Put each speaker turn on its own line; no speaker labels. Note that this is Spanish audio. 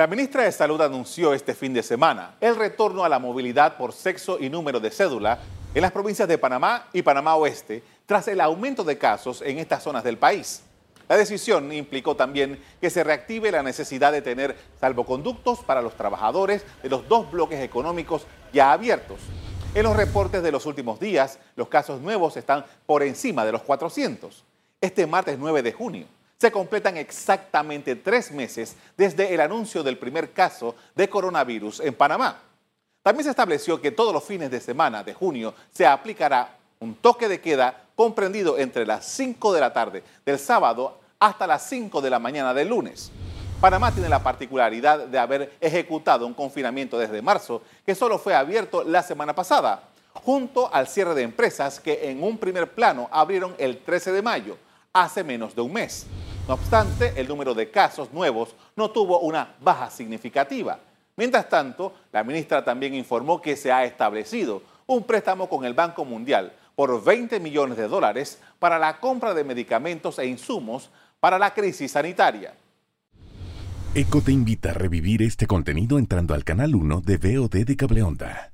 La ministra de Salud anunció este fin de semana el retorno a la movilidad por sexo y número de cédula en las provincias de Panamá y Panamá Oeste tras el aumento de casos en estas zonas del país. La decisión implicó también que se reactive la necesidad de tener salvoconductos para los trabajadores de los dos bloques económicos ya abiertos. En los reportes de los últimos días, los casos nuevos están por encima de los 400. Este martes 9 de junio se completan exactamente tres meses desde el anuncio del primer caso de coronavirus en Panamá. También se estableció que todos los fines de semana de junio se aplicará un toque de queda comprendido entre las 5 de la tarde del sábado hasta las 5 de la mañana del lunes. Panamá tiene la particularidad de haber ejecutado un confinamiento desde marzo que solo fue abierto la semana pasada, junto al cierre de empresas que en un primer plano abrieron el 13 de mayo, hace menos de un mes. No obstante, el número de casos nuevos no tuvo una baja significativa. Mientras tanto, la ministra también informó que se ha establecido un préstamo con el Banco Mundial por 20 millones de dólares para la compra de medicamentos e insumos para la crisis sanitaria.
ECO te invita a revivir este contenido entrando al canal 1 de VOD de Cableonda.